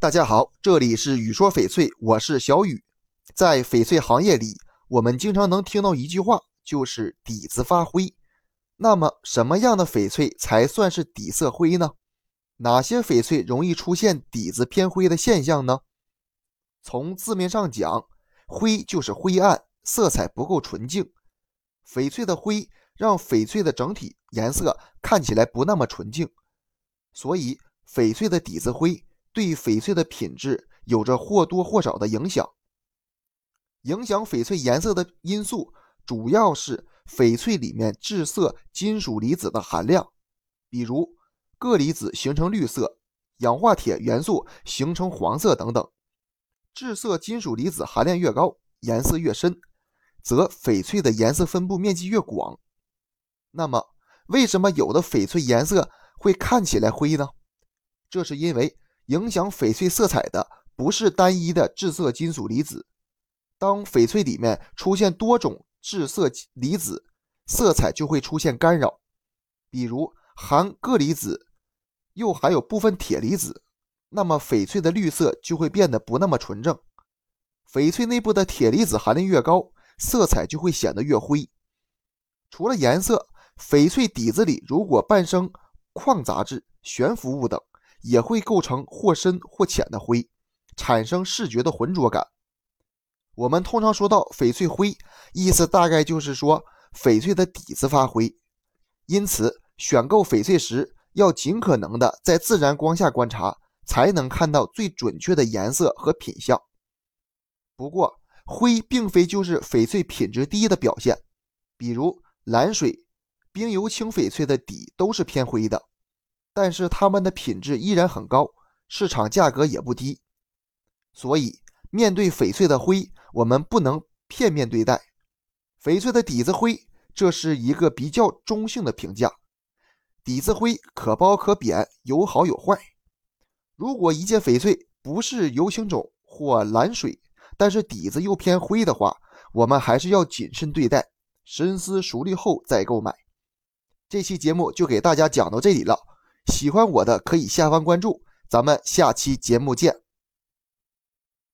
大家好，这里是雨说翡翠，我是小雨。在翡翠行业里，我们经常能听到一句话，就是底子发灰。那么，什么样的翡翠才算是底色灰呢？哪些翡翠容易出现底子偏灰的现象呢？从字面上讲，灰就是灰暗，色彩不够纯净。翡翠的灰让翡翠的整体颜色看起来不那么纯净，所以翡翠的底子灰对翡翠的品质有着或多或少的影响。影响翡翠颜色的因素主要是翡翠里面致色金属离子的含量，比如铬离子形成绿色，氧化铁元素形成黄色等等。致色金属离子含量越高，颜色越深。则翡翠的颜色分布面积越广，那么为什么有的翡翠颜色会看起来灰呢？这是因为影响翡翠色彩的不是单一的致色金属离子，当翡翠里面出现多种致色离子，色彩就会出现干扰。比如含铬离子又含有部分铁离子，那么翡翠的绿色就会变得不那么纯正。翡翠内部的铁离子含量越高。色彩就会显得越灰。除了颜色，翡翠底子里如果伴生矿杂质、悬浮物等，也会构成或深或浅的灰，产生视觉的浑浊感。我们通常说到翡翠灰，意思大概就是说翡翠的底子发灰。因此，选购翡翠时要尽可能的在自然光下观察，才能看到最准确的颜色和品相。不过，灰并非就是翡翠品质低的表现，比如蓝水、冰油青翡翠的底都是偏灰的，但是它们的品质依然很高，市场价格也不低。所以，面对翡翠的灰，我们不能片面对待。翡翠的底子灰，这是一个比较中性的评价。底子灰可褒可贬，有好有坏。如果一件翡翠不是油青种或蓝水，但是底子又偏灰的话，我们还是要谨慎对待，深思熟虑后再购买。这期节目就给大家讲到这里了，喜欢我的可以下方关注，咱们下期节目见。